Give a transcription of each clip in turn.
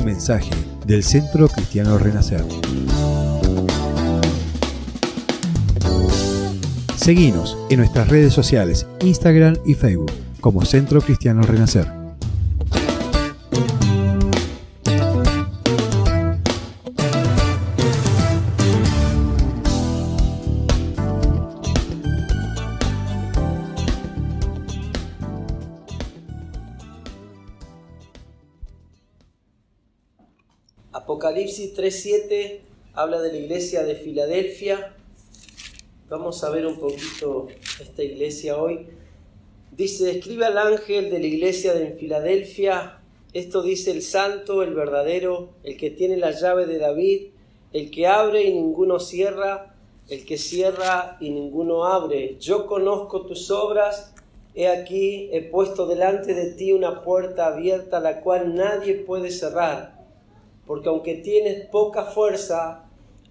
Mensaje del Centro Cristiano Renacer. Seguimos en nuestras redes sociales, Instagram y Facebook, como Centro Cristiano Renacer. Habla de la iglesia de Filadelfia. Vamos a ver un poquito esta iglesia hoy. Dice, escribe al ángel de la iglesia de Filadelfia, esto dice el santo, el verdadero, el que tiene la llave de David, el que abre y ninguno cierra, el que cierra y ninguno abre. Yo conozco tus obras, he aquí, he puesto delante de ti una puerta abierta, la cual nadie puede cerrar porque aunque tienes poca fuerza,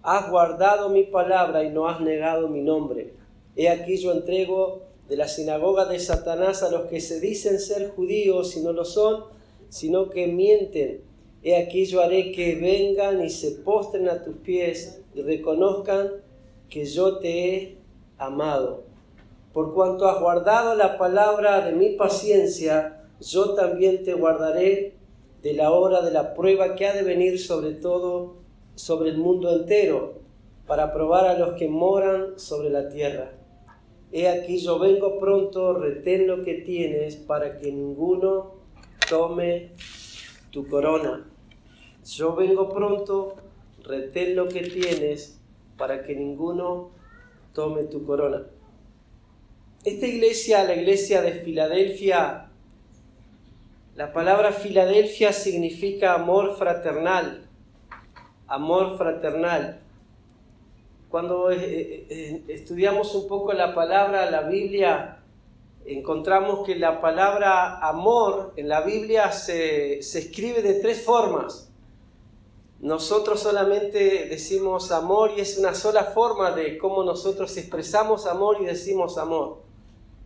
has guardado mi palabra y no has negado mi nombre. He aquí yo entrego de la sinagoga de Satanás a los que se dicen ser judíos y no lo son, sino que mienten. He aquí yo haré que vengan y se postren a tus pies y reconozcan que yo te he amado. Por cuanto has guardado la palabra de mi paciencia, yo también te guardaré de la hora de la prueba que ha de venir sobre todo sobre el mundo entero, para probar a los que moran sobre la tierra. He aquí yo vengo pronto, retén lo que tienes para que ninguno tome tu corona. Yo vengo pronto, retén lo que tienes para que ninguno tome tu corona. Esta iglesia, la iglesia de Filadelfia, la palabra Filadelfia significa amor fraternal, amor fraternal. Cuando eh, eh, eh, estudiamos un poco la palabra, la Biblia, encontramos que la palabra amor en la Biblia se, se escribe de tres formas. Nosotros solamente decimos amor y es una sola forma de cómo nosotros expresamos amor y decimos amor.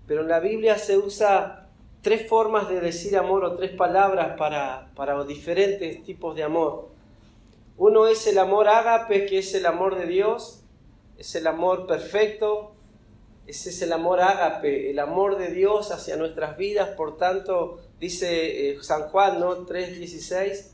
Pero en la Biblia se usa tres formas de decir amor o tres palabras para, para diferentes tipos de amor. Uno es el amor ágape, que es el amor de Dios, es el amor perfecto, ese es el amor ágape, el amor de Dios hacia nuestras vidas, por tanto, dice eh, San Juan, ¿no? 3.16,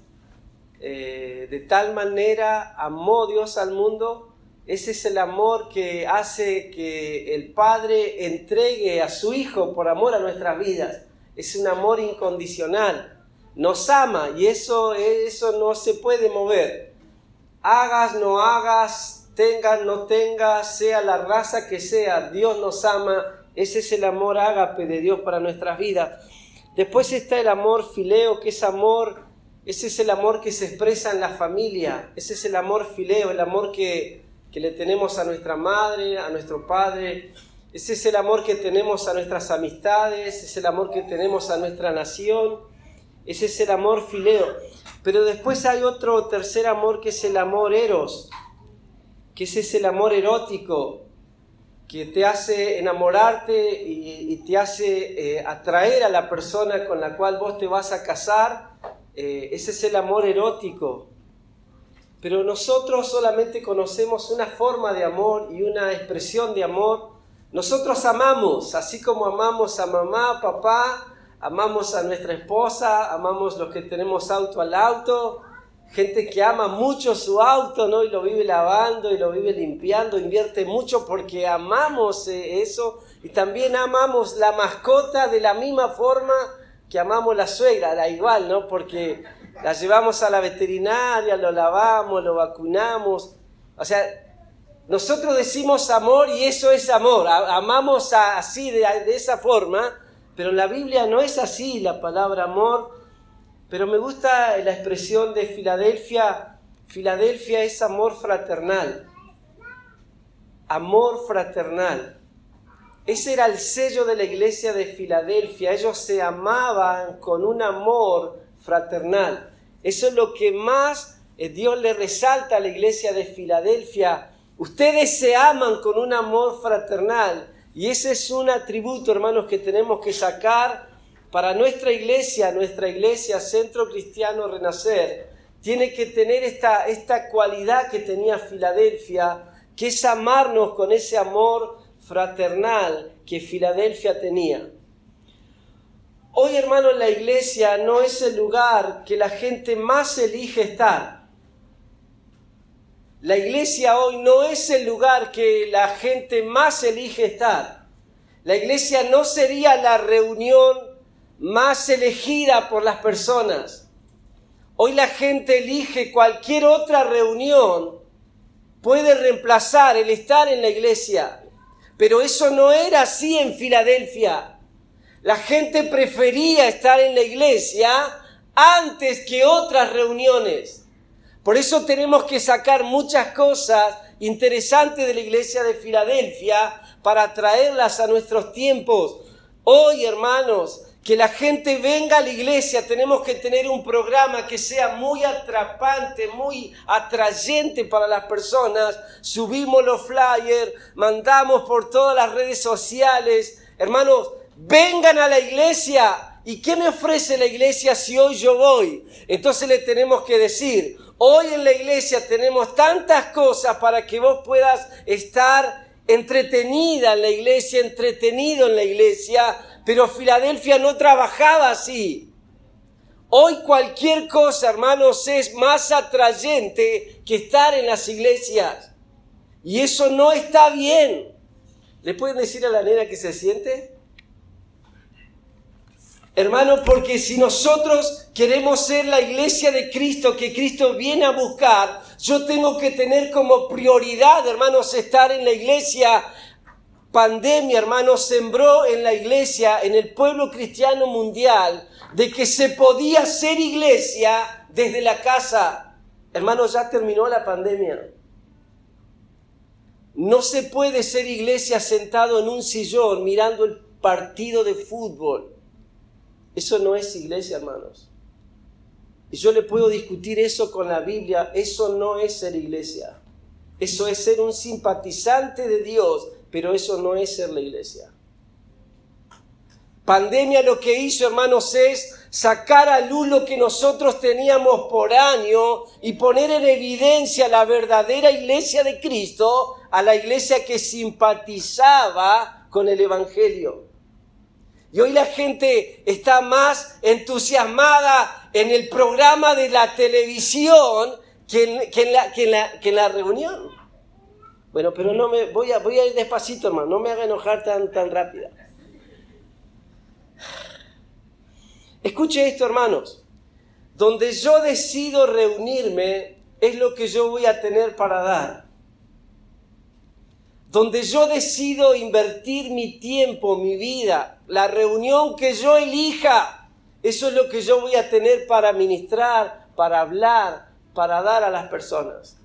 eh, de tal manera amó Dios al mundo, ese es el amor que hace que el Padre entregue a su Hijo por amor a nuestras vidas es un amor incondicional. Nos ama y eso, eso no se puede mover. Hagas, no hagas, tengas, no tengas, sea la raza que sea, Dios nos ama. Ese es el amor ágape de Dios para nuestras vidas. Después está el amor fileo, que es amor, ese es el amor que se expresa en la familia. Ese es el amor fileo, el amor que, que le tenemos a nuestra madre, a nuestro padre, ese es el amor que tenemos a nuestras amistades, es el amor que tenemos a nuestra nación, ese es el amor fileo. Pero después hay otro tercer amor que es el amor eros, que ese es el amor erótico, que te hace enamorarte y, te hace eh, atraer a la persona con la cual vos te vas a casar. Eh, ese es el amor erótico. Pero nosotros solamente conocemos una forma de amor y una expresión de amor nosotros amamos, así como amamos a mamá, papá, amamos a nuestra esposa, amamos los que tenemos auto al auto, gente que ama mucho su auto, ¿no? Y lo vive lavando y lo vive limpiando, invierte mucho porque amamos eh, eso y también amamos la mascota de la misma forma que amamos la suegra, da igual, ¿no? Porque la llevamos a la veterinaria, lo lavamos, lo vacunamos. O sea, nosotros decimos amor y eso es amor, amamos así, de, esa forma, pero la Biblia no es así la palabra amor, pero me gusta la expresión de Filadelfia, Filadelfia es amor fraternal, amor fraternal. Ese era el sello de la iglesia de Filadelfia, ellos se amaban con un amor fraternal. Eso es lo que más eh, Dios le resalta a la iglesia de Filadelfia. Ustedes se aman con un amor fraternal y ese es un atributo, hermanos, que tenemos que sacar para nuestra iglesia, nuestra iglesia Centro Cristiano Renacer, tiene que tener esta, esta cualidad que tenía Filadelfia, que es amarnos con ese amor fraternal que Filadelfia tenía. Hoy, hermano, la iglesia no es el lugar que la gente más elige estar. La iglesia hoy no es el lugar que la gente más elige estar. La iglesia no sería la reunión más elegida por las personas. Hoy la gente elige cualquier otra reunión, puede reemplazar el estar en la iglesia. Pero eso no era así en Filadelfia. La gente prefería estar en la iglesia antes que otras reuniones. Por eso tenemos que sacar muchas cosas interesantes de la iglesia de Filadelfia para traerlas a nuestros tiempos. Hoy, hermanos, que la gente venga a la iglesia, tenemos que tener un programa que sea muy atrapante, muy atrayente para las personas. Subimos los flyers, mandamos por todas las redes sociales. Hermanos, vengan a la iglesia. ¿Y qué me ofrece la iglesia si hoy yo voy? Entonces le tenemos que decir, hoy en la iglesia tenemos tantas cosas para que vos puedas estar entretenida en la iglesia, entretenido en la iglesia, pero Filadelfia no trabajaba así. Hoy cualquier cosa, hermanos, es más atrayente que estar en las iglesias. Y eso no está bien. ¿Le pueden decir a la nena que se siente? Hermano, porque si nosotros queremos ser la iglesia de Cristo que Cristo viene a buscar, yo tengo que tener como prioridad, hermanos, estar en la iglesia pandemia, hermano, sembró en la iglesia, en el pueblo cristiano mundial, de que se podía ser iglesia desde la casa. Hermano, ya terminó la pandemia. No se puede ser iglesia sentado en un sillón mirando el partido de fútbol. Eso no es iglesia, hermanos. Y yo le puedo discutir eso con la Biblia. Eso no es ser iglesia. Eso es ser un simpatizante de Dios pero eso no es ser la iglesia. Pandemia lo que hizo, hermanos, es sacar a luz lo que nosotros teníamos por año y poner en evidencia la verdadera iglesia de Cristo a la iglesia que simpatizaba con el Evangelio. Y hoy la gente está más entusiasmada en el programa de la televisión que en, la, que en la reunión. Bueno, pero no me voy a, voy a ir despacito, hermano, no me haga enojar tan, tan rápida. Escuche esto, hermanos. Donde yo decido reunirme es lo que yo voy a tener para dar. Donde yo decido invertir mi tiempo, mi vida, la reunión que yo elija, eso es lo que yo voy a tener para ministrar, para hablar, para dar a las personas.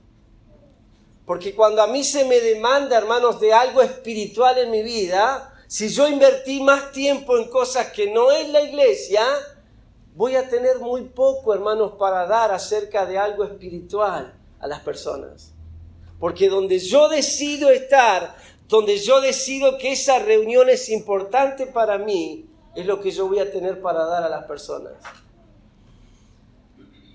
Porque cuando a mí se me demanda, hermanos, de algo espiritual en mi vida, si yo invertí más tiempo en cosas que no es la iglesia, voy a tener muy poco, hermanos, para dar acerca de algo espiritual a las personas. Porque donde yo decido estar, donde yo decido que esa reunión es importante para mí, es lo que yo voy a tener para dar a las personas.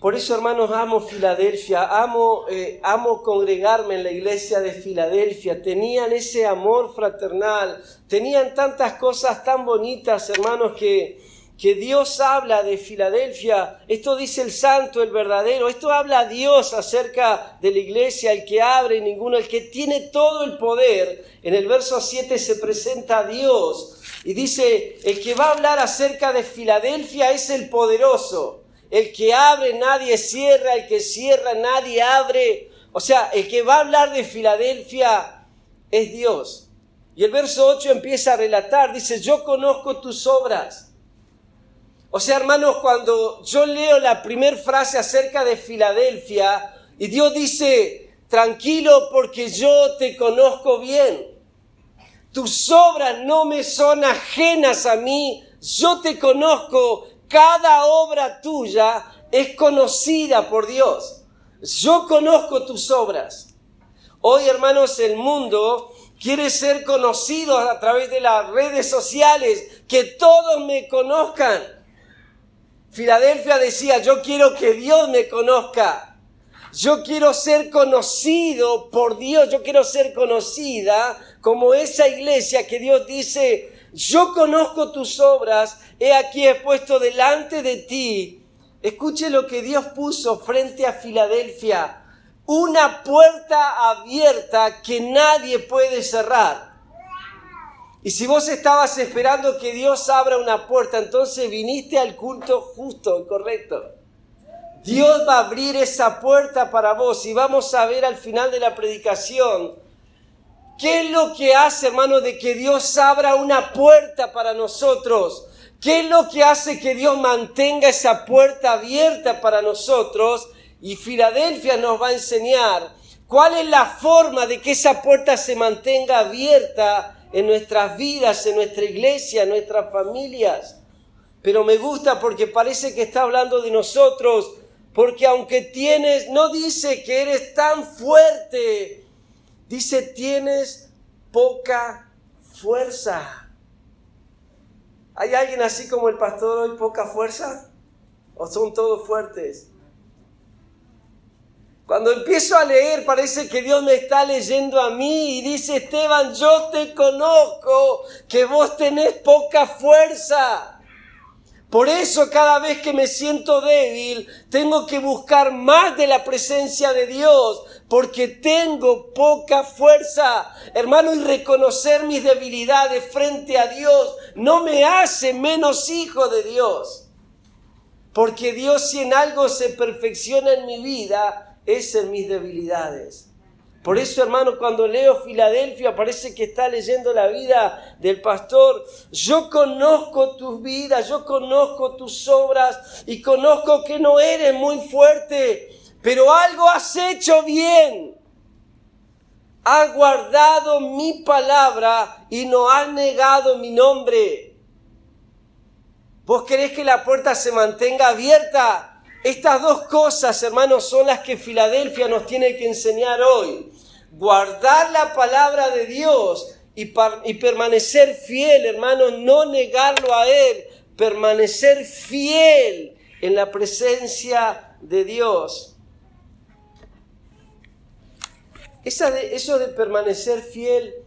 Por eso, hermanos, amo Filadelfia, amo, eh, amo congregarme en la iglesia de Filadelfia. Tenían ese amor fraternal, tenían tantas cosas tan bonitas, hermanos, que, que Dios habla de Filadelfia. Esto dice el santo, el verdadero. Esto habla Dios acerca de la iglesia, el que abre y ninguno, el que tiene todo el poder. En el verso 7 se presenta a Dios y dice, el que va a hablar acerca de Filadelfia es el poderoso. El que abre nadie cierra, el que cierra nadie abre. O sea, el que va a hablar de Filadelfia es Dios. Y el verso 8 empieza a relatar, dice, yo conozco tus obras. O sea, hermanos, cuando yo leo la primera frase acerca de Filadelfia y Dios dice, tranquilo porque yo te conozco bien. Tus obras no me son ajenas a mí, yo te conozco cada obra tuya es conocida por Dios. Yo conozco tus obras. Hoy, hermanos, el mundo quiere ser conocido a través de las redes sociales, que todos me conozcan. Filadelfia decía, yo quiero que Dios me conozca. Yo quiero ser conocido por Dios, yo quiero ser conocida como esa iglesia que Dios dice, yo conozco tus obras, he aquí he puesto delante de ti. Escuche lo que Dios puso frente a Filadelfia, una puerta abierta que nadie puede cerrar. Y si vos estabas esperando que Dios abra una puerta, entonces viniste al culto justo y correcto. Dios va a abrir esa puerta para vos y vamos a ver al final de la predicación qué es lo que hace, hermano, de que Dios abra una puerta para nosotros. ¿Qué es lo que hace que Dios mantenga esa puerta abierta para nosotros? Y Filadelfia nos va a enseñar cuál es la forma de que esa puerta se mantenga abierta en nuestras vidas, en nuestra iglesia, en nuestras familias. Pero me gusta porque parece que está hablando de nosotros, porque aunque tienes, no dice que eres tan fuerte, dice tienes poca fuerza. ¿Hay alguien así como el pastor hoy, poca fuerza? ¿O son todos fuertes? Cuando empiezo a leer parece que Dios me está leyendo a mí y dice, Esteban, yo te conozco, que vos tenés poca fuerza. Por eso cada vez que me siento débil, tengo que buscar más de la presencia de Dios, porque tengo poca fuerza. Hermano, y reconocer mis debilidades frente a Dios no me hace menos hijo de Dios. Porque Dios si en algo se perfecciona en mi vida, es en mis debilidades. Por eso, hermano, cuando leo Filadelfia, parece que está leyendo la vida del pastor. Yo conozco tus vidas, yo conozco tus obras y conozco que no eres muy fuerte, pero algo has hecho bien. Has guardado mi palabra y no has negado mi nombre. ¿Vos querés que la puerta se mantenga abierta? Estas dos cosas, hermanos, son las que Filadelfia nos tiene que enseñar hoy. Guardar la palabra de Dios y, permanecer fiel, hermanos, no negarlo a Él, permanecer fiel en la presencia de Dios. eso de permanecer fiel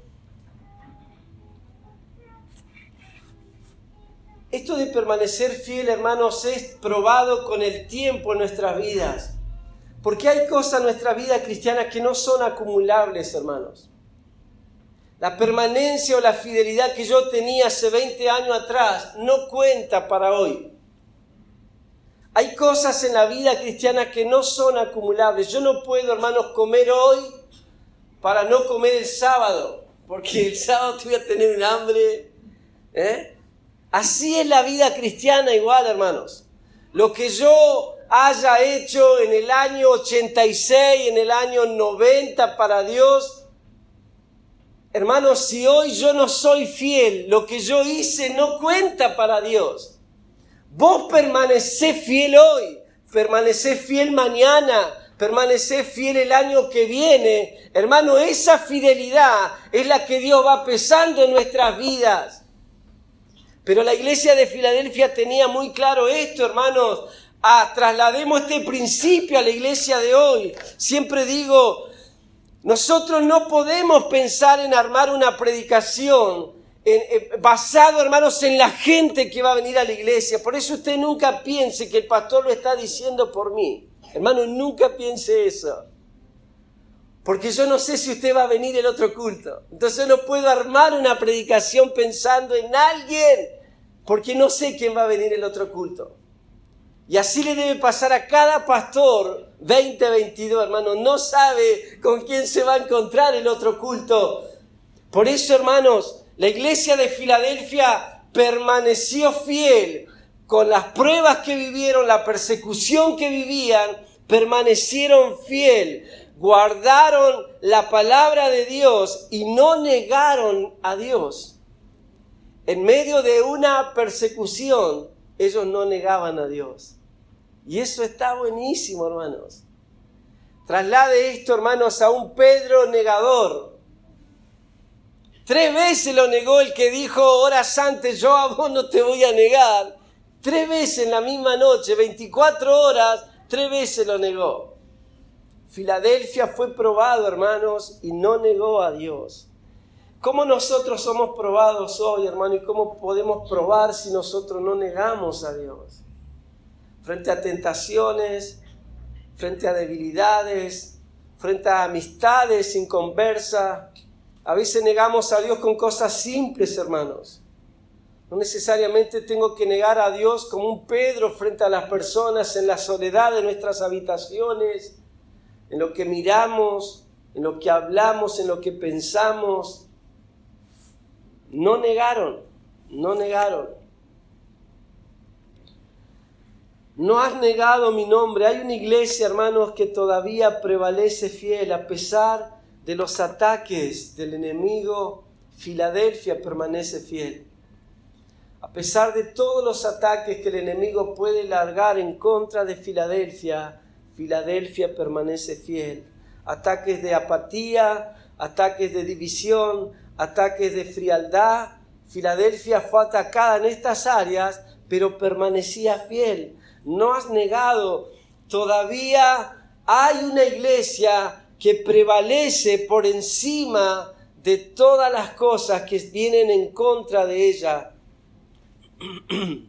Esto de permanecer fiel, hermanos, es probado con el tiempo en nuestras vidas. Porque hay cosas en nuestra vida cristiana que no son acumulables, hermanos. La permanencia o la fidelidad que yo tenía hace 20 años atrás no cuenta para hoy. Hay cosas en la vida cristiana que no son acumulables. Yo no puedo, hermanos, comer hoy para no comer el sábado, porque el sábado te voy a tener un hambre. ¿eh? Así es la vida cristiana igual, hermanos. Lo que yo haya hecho en el año 86, en el año 90 para Dios, hermanos, si hoy yo no soy fiel, lo que yo hice no cuenta para Dios. Vos permanecés fiel hoy, permanecés fiel mañana, permanecés fiel el año que viene. Hermano, esa fidelidad es la que Dios va pesando en nuestras vidas. Pero la iglesia de Filadelfia tenía muy claro esto, hermanos. Ah, traslademos este principio a la iglesia de hoy. Siempre digo, nosotros no podemos pensar en armar una predicación basado, hermanos, en la gente que va a venir a la iglesia. Por eso usted nunca piense que el pastor lo está diciendo por mí. Hermano, nunca piense eso. Porque yo no sé si usted va a venir el otro culto. Entonces no puedo armar una predicación pensando en alguien porque no sé quién va a venir el otro culto. Y así le debe pasar a cada pastor 2022, hermano. No sabe con quién se va a encontrar el otro culto. Por eso, hermanos, la iglesia de Filadelfia permaneció fiel con las pruebas que vivieron, la persecución que vivían, permanecieron fiel, guardaron la palabra de Dios y no negaron a Dios en medio de una persecución, ellos no negaban a Dios. Y eso está buenísimo, hermanos. Traslade esto, hermanos, a un Pedro negador. Tres veces lo negó el que dijo horas antes, yo a vos no te voy a negar. Tres veces en la misma noche, 24 horas, tres veces lo negó. Filadelfia fue probado, hermanos, y no negó a Dios. ¿Cómo nosotros somos probados hoy, hermano? ¿Y cómo podemos probar si nosotros no negamos a Dios? Frente a tentaciones, frente a debilidades, frente a amistades sin conversa, a veces negamos a Dios con cosas simples, hermanos. No necesariamente tengo que negar a Dios como un Pedro frente a las personas en la soledad de nuestras habitaciones, en lo que miramos, en lo que hablamos, en lo que pensamos. No negaron, no negaron. No has negado mi nombre. Hay una iglesia, hermanos, que todavía prevalece fiel a pesar de los ataques del enemigo, Filadelfia permanece fiel. A pesar de todos los ataques que el enemigo puede largar en contra de Filadelfia, Filadelfia permanece fiel. Ataques de apatía, ataques de división, ataques de frialdad. Filadelfia fue atacada en estas áreas, pero permanecía fiel. No has negado, todavía hay una iglesia que prevalece por encima de todas las cosas que vienen en contra de ella.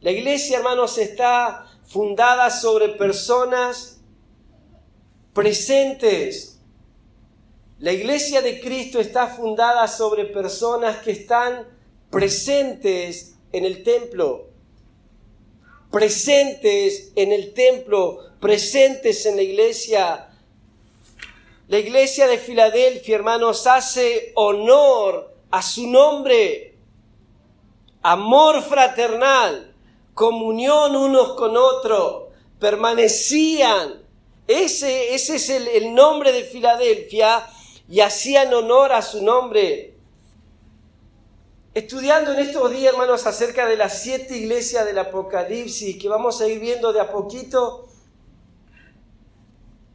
La iglesia, hermanos, está fundada sobre personas presentes. La iglesia de Cristo está fundada sobre personas que están presentes en el templo presentes en el templo, presentes en la iglesia. La iglesia de Filadelfia, hermanos, hace honor a su nombre. Amor fraternal, comunión unos con otros, permanecían. Ese, ese es el, el nombre de Filadelfia y hacían honor a su nombre estudiando en estos días, hermanos, acerca de las siete iglesias del Apocalipsis que vamos a ir viendo de a poquito,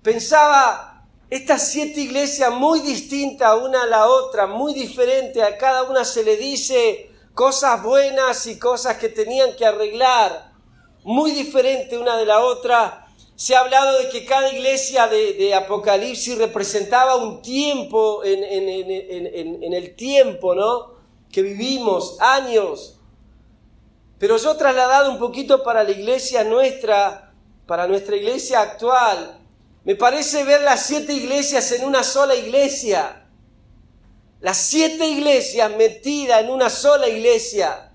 pensaba estas siete iglesias muy distintas una a la otra, muy diferentes, a cada una se le dice cosas buenas y cosas que tenían que arreglar, muy diferente una de la otra. Se ha hablado de que cada iglesia de, Apocalipsis representaba un tiempo en, el tiempo, ¿no? que vivimos, años. Pero yo trasladado un poquito para la iglesia nuestra, para nuestra iglesia actual, me parece ver las siete iglesias en una sola iglesia. Las siete iglesias metidas en una sola iglesia.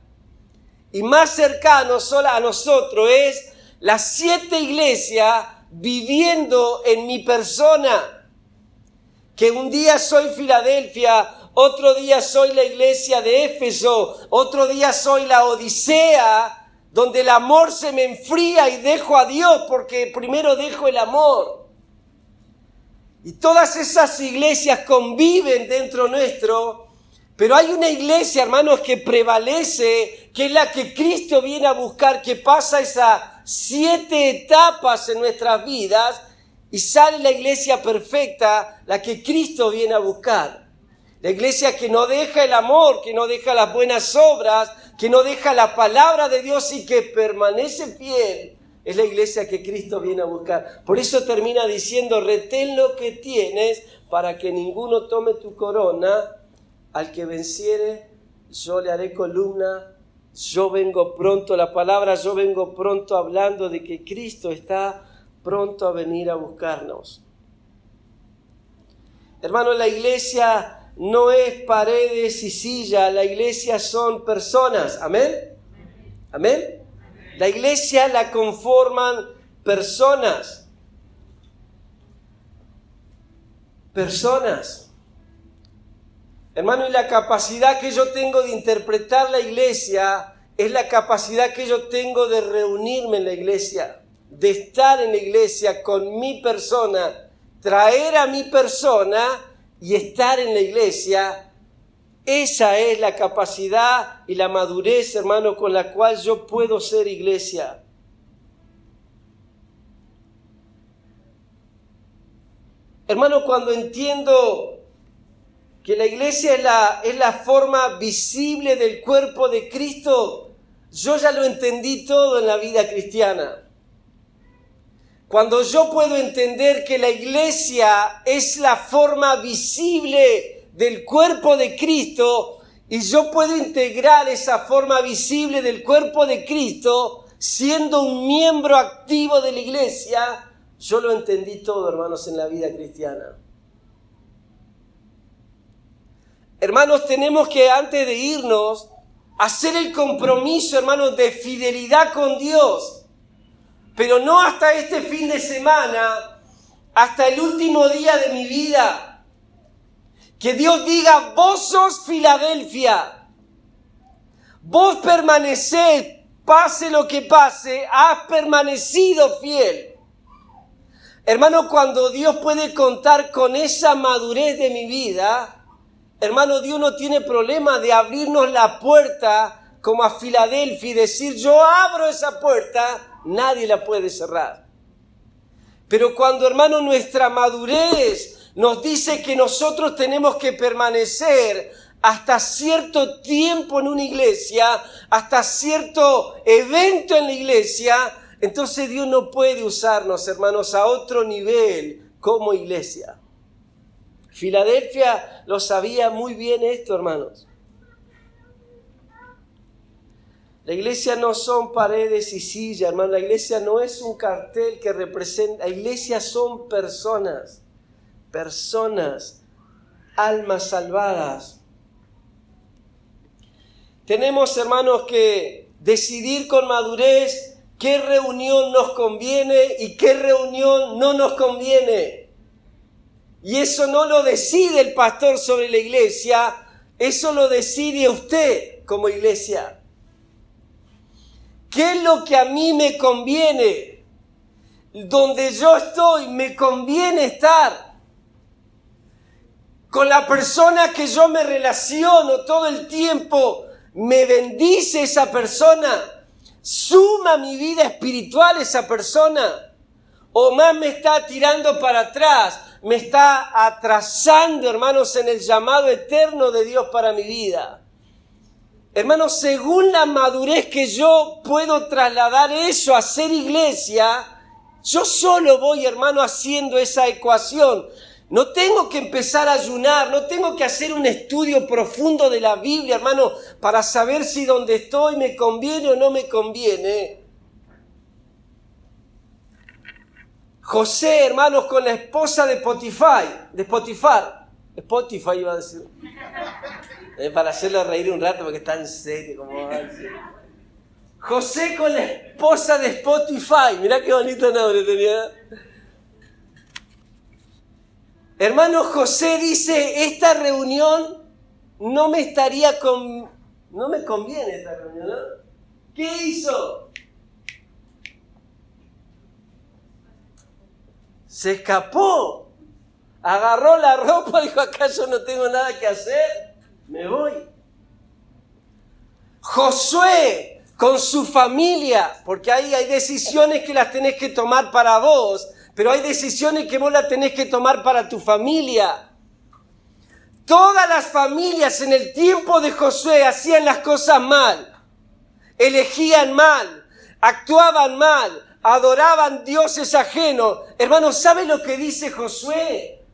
Y más cercano a nosotros es las siete iglesias viviendo en mi persona. Que un día soy Filadelfia, otro día soy la iglesia de Éfeso, otro día soy la Odisea, donde el amor se me enfría y dejo a Dios porque primero dejo el amor. Y todas esas iglesias conviven dentro nuestro, pero hay una iglesia, hermanos, que prevalece, que es la que Cristo viene a buscar, que pasa esas siete etapas en nuestras vidas y sale la iglesia perfecta, la que Cristo viene a buscar. La iglesia que no deja el amor, que no deja las buenas obras, que no deja la palabra de Dios y que permanece fiel, es la iglesia que Cristo viene a buscar. Por eso termina diciendo, retén lo que tienes para que ninguno tome tu corona. Al que venciere, yo le haré columna. Yo vengo pronto, la palabra yo vengo pronto hablando de que Cristo está pronto a venir a buscarnos. Hermano, la iglesia no es paredes y silla, la iglesia son personas. Amén. Amén. La iglesia la conforman personas. Personas. Hermano, y la capacidad que yo tengo de interpretar la iglesia es la capacidad que yo tengo de reunirme en la iglesia, de estar en la iglesia con mi persona, traer a mi persona y estar en la iglesia, esa es la capacidad y la madurez, hermano, con la cual yo puedo ser iglesia. Hermano, cuando entiendo que la iglesia es la, es la forma visible del cuerpo de Cristo, yo ya lo entendí todo en la vida cristiana. Cuando yo puedo entender que la iglesia es la forma visible del cuerpo de Cristo y yo puedo integrar esa forma visible del cuerpo de Cristo siendo un miembro activo de la iglesia, yo lo entendí todo, hermanos, en la vida cristiana. Hermanos, tenemos que antes de irnos hacer el compromiso, hermanos, de fidelidad con Dios. Pero no hasta este fin de semana, hasta el último día de mi vida. Que Dios diga, vos sos Filadelfia. Vos permaneced, pase lo que pase, has permanecido fiel. Hermano, cuando Dios puede contar con esa madurez de mi vida, hermano, Dios no tiene problema de abrirnos la puerta como a Filadelfia y decir, yo abro esa puerta, nadie la puede cerrar. Pero cuando, hermano, nuestra madurez nos dice que nosotros tenemos que permanecer hasta cierto tiempo en una iglesia, hasta cierto evento en la iglesia, entonces Dios no puede usarnos, hermanos, a otro nivel como iglesia. Filadelfia lo sabía muy bien esto, hermanos. La iglesia no son paredes y sillas, hermano. La iglesia no es un cartel que representa. La iglesia son personas. Personas. Almas salvadas. Tenemos, hermanos, que decidir con madurez qué reunión nos conviene y qué reunión no nos conviene. Y eso no lo decide el pastor sobre la iglesia, eso lo decide usted como iglesia. ¿Qué es lo que a mí me conviene? Donde yo estoy, me conviene estar. Con la persona que yo me relaciono todo el tiempo, me bendice esa persona suma mi vida espiritual esa persona o más me está tirando para atrás, me está atrasando, hermanos, en el llamado eterno de Dios para mi vida. Hermanos, según la madurez que yo puedo trasladar eso a ser iglesia, yo solo voy, hermano, haciendo esa ecuación. No tengo que empezar a ayunar, no tengo que hacer un estudio profundo de la Biblia, hermano, para saber si donde estoy me conviene o no me conviene. José, hermanos, con la esposa de Potifar, de Potifar, Spotify iba a decir, eh, para hacerlo reír un rato porque está en serio, como va a decir. José con la esposa de Spotify, mirá qué bonito nombre tenía. Hermano José dice, esta reunión no me estaría con... No me conviene esta reunión, ¿no? ¿Qué hizo? Se escapó. Agarró la ropa, dijo, ¿acaso no tengo nada que hacer? Me voy. Josué con su familia, porque ahí hay decisiones que las tenés que tomar para vos pero hay decisiones que vos las tenés que tomar para tu familia. Todas las familias en el tiempo de Josué hacían las cosas mal, elegían mal, actuaban mal, adoraban dioses ajenos. Hermanos, ¿sabe lo que dice Josué?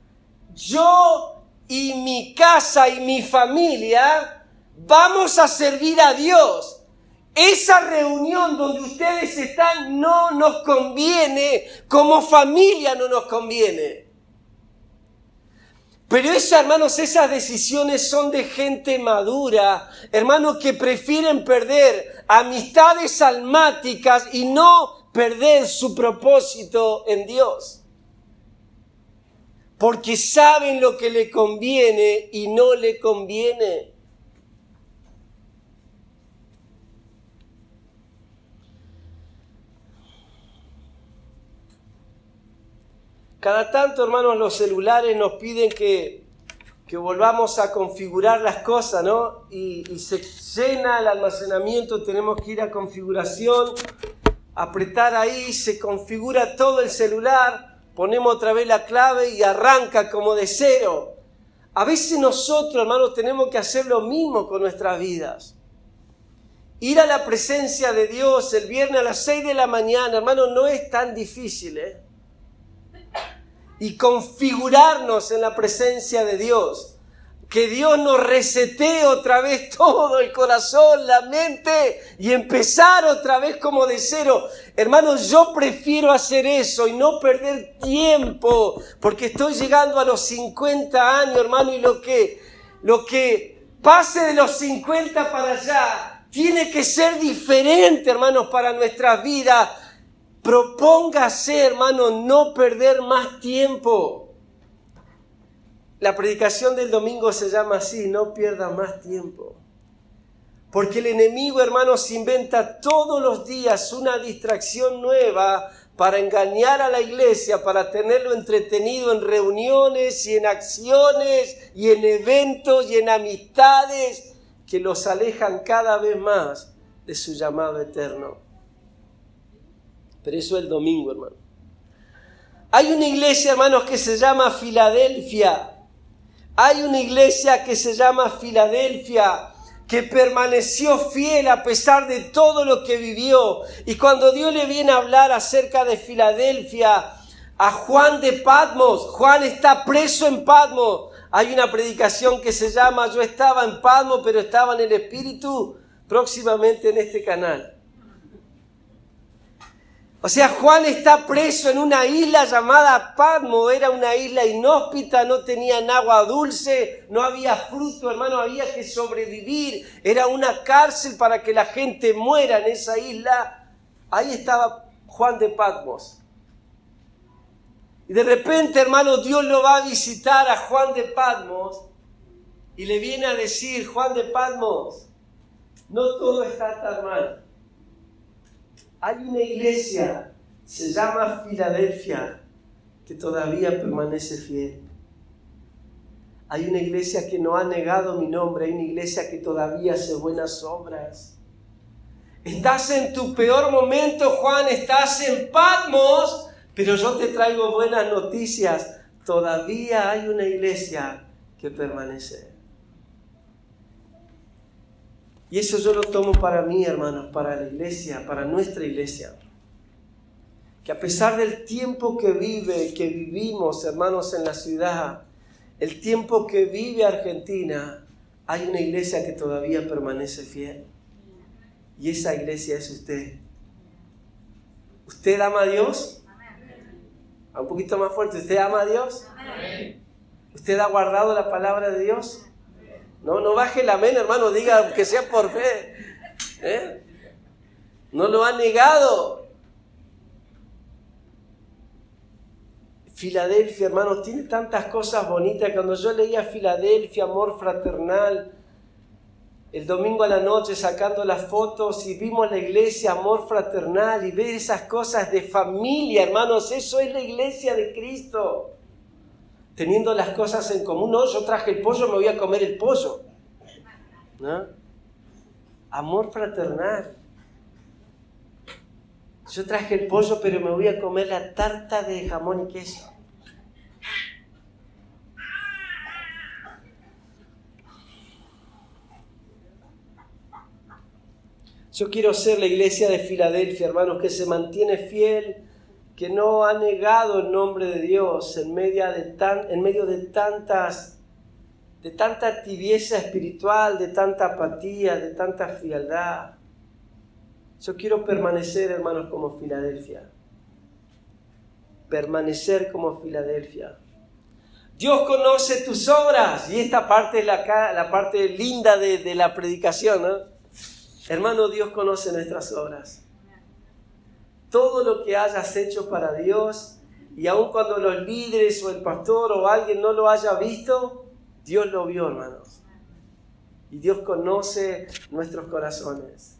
Yo y mi casa y mi familia vamos a servir a Dios. Esa reunión donde ustedes están no nos conviene, como familia no nos conviene. Pero eso, hermanos, esas decisiones son de gente madura, hermanos que prefieren perder amistades almáticas y no perder su propósito en Dios. Porque saben lo que le conviene y no le conviene. Cada tanto, hermanos, los celulares nos piden que, volvamos a configurar las cosas, ¿no? Y, y, se llena el almacenamiento, tenemos que ir a configuración, apretar ahí, se configura todo el celular, ponemos otra vez la clave y arranca como de cero. A veces nosotros, hermanos, tenemos que hacer lo mismo con nuestras vidas. Ir a la presencia de Dios el viernes a las 6 de la mañana, hermano, no es tan difícil, ¿eh? Y configurarnos en la presencia de Dios que Dios nos resetee otra vez todo el corazón, la mente y empezar otra vez como de cero. Hermanos, yo prefiero hacer eso y no perder tiempo porque estoy llegando a los 50 años, hermano, y lo que, lo que pase de los 50 para allá tiene que ser diferente, hermanos, para nuestra vida. Propóngase, hermano, no perder más tiempo. La predicación del domingo se llama así, no pierda más tiempo. Porque el enemigo, hermanos, inventa todos los días una distracción nueva para engañar a la iglesia, para tenerlo entretenido en reuniones y en acciones y en eventos y en amistades que los alejan cada vez más de su llamado eterno. Pero eso es el domingo, hermano. Hay una iglesia, hermanos, que se llama Filadelfia. Hay una iglesia que se llama Filadelfia, que permaneció fiel a pesar de todo lo que vivió. Y cuando Dios le viene a hablar acerca de Filadelfia, a Juan de Patmos, Juan está preso en Patmos. Hay una predicación que se llama Yo estaba en Patmos, pero estaba en el Espíritu, próximamente en este canal. O sea, Juan está preso en una isla llamada Patmo, era una isla inhóspita, no tenían agua dulce, no había fruto, hermano, había que sobrevivir, era una cárcel para que la gente muera en esa isla. Ahí estaba Juan de Patmos. Y de repente, hermano, Dios lo va a visitar a Juan de Patmos y le viene a decir, Juan de Patmos, no todo está tan mal hay una iglesia, se llama Filadelfia, que todavía permanece fiel. Hay una iglesia que no ha negado mi nombre, hay una iglesia que todavía hace buenas obras. Estás en tu peor momento, Juan, estás en Patmos, pero yo te traigo buenas noticias. Todavía hay una iglesia que permanece. Y eso yo lo tomo para mí, hermanos, para la iglesia, para nuestra iglesia. Que a pesar del tiempo que vive, que vivimos, hermanos, en la ciudad, el tiempo que vive Argentina, hay una iglesia que todavía permanece fiel. Y esa iglesia es usted. ¿Usted ama a Dios? Un poquito más fuerte. ¿Usted ama a Dios? ¿Usted ha guardado la palabra de Dios? No, no baje la amén, hermano, diga que sea por fe. ¿eh? No lo ha negado. Filadelfia, hermanos, tiene tantas cosas bonitas. Cuando yo leía Filadelfia, amor fraternal, el domingo a la noche sacando las fotos y vimos la iglesia, amor fraternal y ver esas cosas de familia, hermanos, eso es la iglesia de Cristo teniendo las cosas en común. No, yo traje el pollo, me voy a comer el pollo. ¿No? Amor fraternal. Yo traje el pollo, pero me voy a comer la tarta de jamón y queso. Yo quiero ser la iglesia de Filadelfia, hermanos, que se mantiene fiel que no ha negado el nombre de Dios en medio de, tan, en medio de tantas de tanta tibieza espiritual, de tanta apatía, de tanta frialdad. Yo quiero permanecer, hermanos, como Filadelfia. Permanecer como Filadelfia. Dios conoce tus obras. Y esta parte es la, la parte linda de, de la predicación. ¿no? Hermano, Dios conoce nuestras obras todo lo que hayas hecho para Dios y aun cuando los líderes o el pastor o alguien no lo haya visto, Dios lo vio, hermanos. Y Dios conoce nuestros corazones.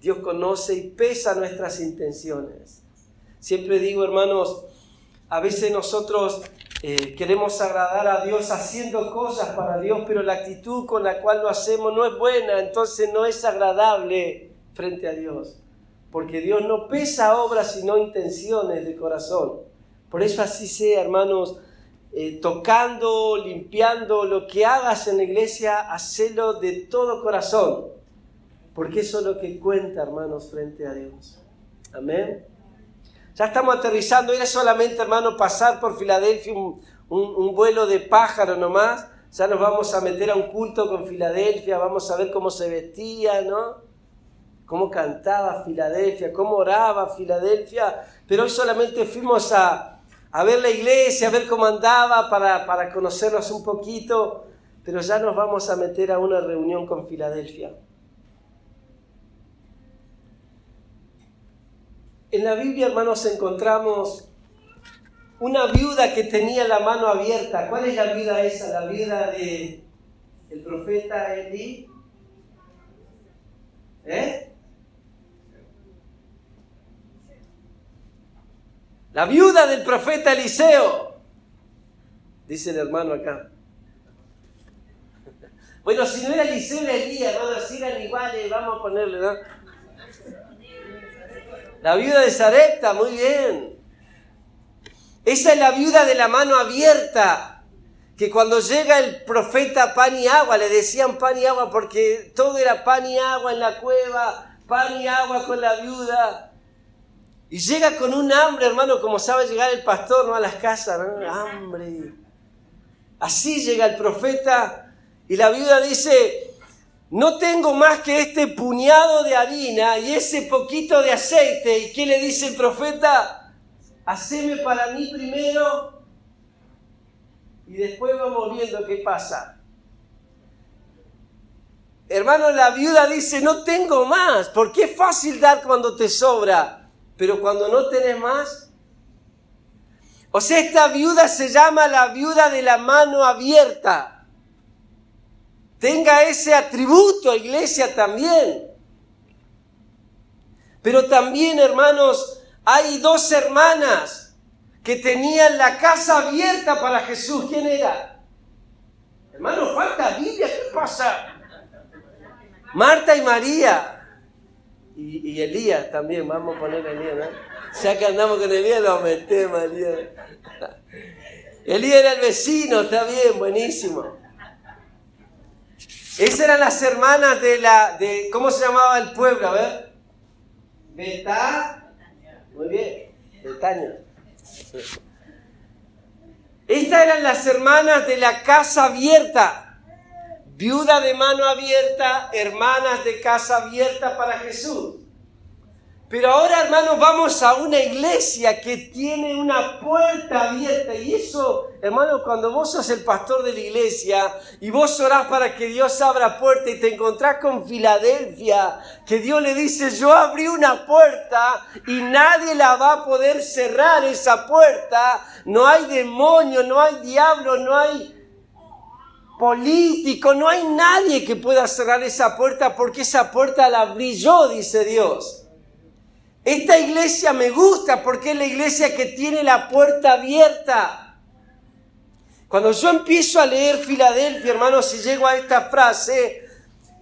Dios conoce y pesa nuestras intenciones. Siempre digo, hermanos, a veces nosotros eh, queremos agradar a Dios haciendo cosas para Dios, pero la actitud con la cual lo hacemos no es buena, entonces no es agradable frente a Dios porque Dios no pesa obras sino intenciones de corazón. Por eso así sea, hermanos, eh, tocando, limpiando, lo que hagas en la iglesia, hacelo de todo corazón. Porque eso es lo que cuenta, hermanos, frente a Dios. Amén. Ya estamos aterrizando, era solamente, hermano, pasar por Filadelfia un, un vuelo de pájaro nomás. Ya nos vamos a meter a un culto con Filadelfia, vamos a ver cómo se vestía, ¿no? Cómo cantaba Filadelfia, cómo oraba Filadelfia. Pero hoy solamente fuimos a, a ver la iglesia, a ver cómo andaba para, para conocerlos un poquito, pero ya nos vamos a meter a una reunión con Filadelfia. En la Biblia, hermanos, encontramos una viuda que tenía la mano abierta. ¿Cuál es la viuda esa? La viuda de profeta Elí. ¿Eh? La viuda del profeta Eliseo. Dice el hermano acá. Bueno, si no era Eliseo, era Elías, hermano, si eran iguales, vamos a ponerle, ¿no? La viuda de Sarepta, muy bien. Esa es la viuda de la mano abierta, que cuando llega el profeta pan y agua, le decían pan y agua porque todo era pan y agua en la cueva, pan y agua con la viuda. Y llega con un hambre, hermano, como sabe llegar el pastor, ¿no? A las casas, ¿no? Hambre. Así llega el profeta y la viuda dice, no tengo más que este puñado de harina y ese poquito de aceite. ¿Y qué le dice el profeta? Haceme para mí primero y después vamos viendo qué pasa. Hermano, la viuda dice, no tengo más, porque es fácil dar cuando te sobra. Pero cuando no tenés más, o sea, esta viuda se llama la viuda de la mano abierta. Tenga ese atributo, iglesia, también. Pero también, hermanos, hay dos hermanas que tenían la casa abierta para Jesús. ¿Quién era? Hermano, falta Biblia, ¿qué pasa? Marta y María y, Elías también, vamos a poner a Elías, ¿no? Ya que andamos con Elías, lo aumenté, María. Elías era el vecino, está bien, buenísimo. Esas eran las hermanas de la, de, ¿cómo se llamaba el pueblo? A ver. Betá. Muy bien, Betania. Estas eran las hermanas de la casa abierta viuda de mano abierta, hermanas de casa abierta para Jesús. Pero ahora, hermanos, vamos a una iglesia que tiene una puerta abierta. Y eso, hermanos, cuando vos sos el pastor de la iglesia y vos orás para que Dios abra puerta y te encontrás con Filadelfia, que Dios le dice, yo abrí una puerta y nadie la va a poder cerrar esa puerta. No hay demonio, no hay diablo, no hay político, no hay nadie que pueda cerrar esa puerta porque esa puerta la abrí yo, dice Dios. Esta iglesia me gusta porque es la iglesia que tiene la puerta abierta. Cuando yo empiezo a leer Filadelfia, hermano, si llego a esta frase,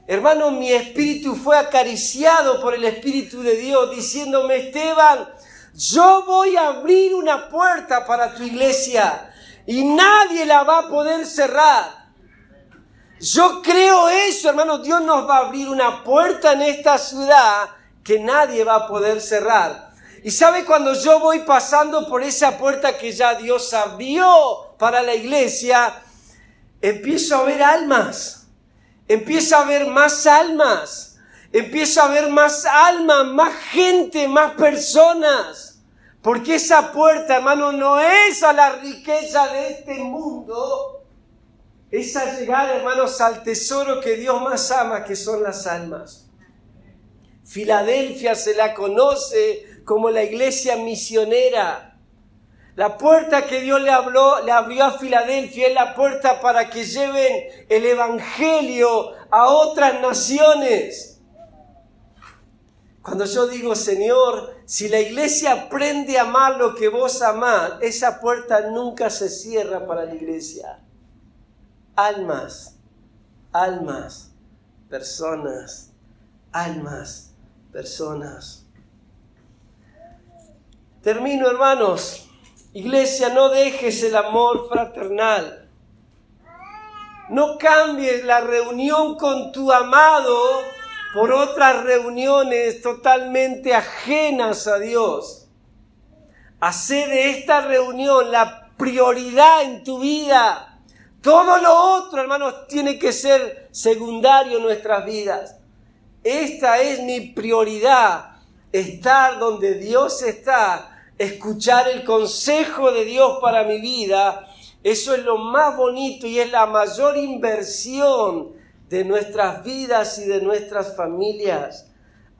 hermano, mi espíritu fue acariciado por el Espíritu de Dios diciéndome, Esteban, yo voy a abrir una puerta para tu iglesia y nadie la va a poder cerrar. Yo creo eso, hermano. Dios nos va a abrir una puerta en esta ciudad que nadie va a poder cerrar. Y sabe cuando yo voy pasando por esa puerta que ya Dios abrió para la iglesia, empiezo a ver almas. Empiezo a ver más almas. Empiezo a ver más almas, más gente, más personas. Porque esa puerta, hermano, no es a la riqueza de este mundo, esa llegada, hermanos, al tesoro que Dios más ama, que son las almas. Filadelfia se la conoce como la iglesia misionera. La puerta que Dios le habló, le abrió a Filadelfia es la puerta para que lleven el evangelio a otras naciones. Cuando yo digo, Señor, si la iglesia aprende a amar lo que vos amás, esa puerta nunca se cierra para la iglesia almas, almas, personas, almas, personas. Termino, hermanos. Iglesia, no dejes el amor fraternal. No cambies la reunión con tu amado por otras reuniones totalmente ajenas a Dios. Hacer de esta reunión la prioridad en tu vida. Todo lo otro, hermanos, tiene que ser secundario en nuestras vidas. Esta es mi prioridad, estar donde Dios está, escuchar el consejo de Dios para mi vida. Eso es lo más bonito y es la mayor inversión de nuestras vidas y de nuestras familias.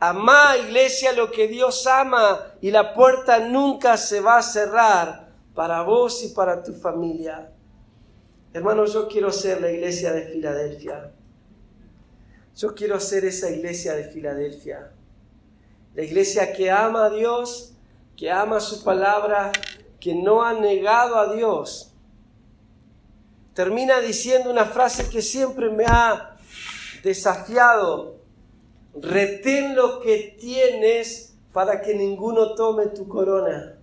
Amá, iglesia, lo que Dios ama y la puerta nunca se va a cerrar para vos y para tu familia. Hermanos, yo quiero ser la iglesia de Filadelfia. Yo quiero ser esa iglesia de Filadelfia. La iglesia que ama a Dios, que ama su palabra, que no ha negado a Dios. Termina diciendo una frase que siempre me ha desafiado. Retén lo que tienes para que ninguno tome tu corona.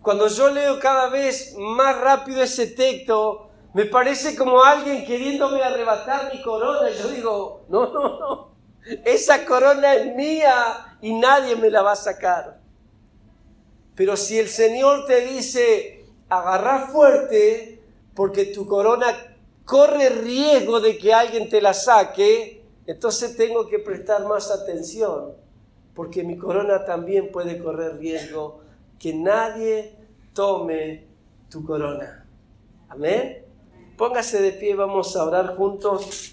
Cuando yo leo cada vez más rápido ese texto, me parece como alguien queriéndome arrebatar mi corona. Yo digo, no, no, no. Esa corona es mía y nadie me la va a sacar. Pero si el Señor te dice, agarra fuerte, porque tu corona corre riesgo de que alguien te la saque, entonces tengo que prestar más atención, porque mi corona también puede correr riesgo que nadie tome tu corona. Amén. Póngase de pie, vamos a orar juntos.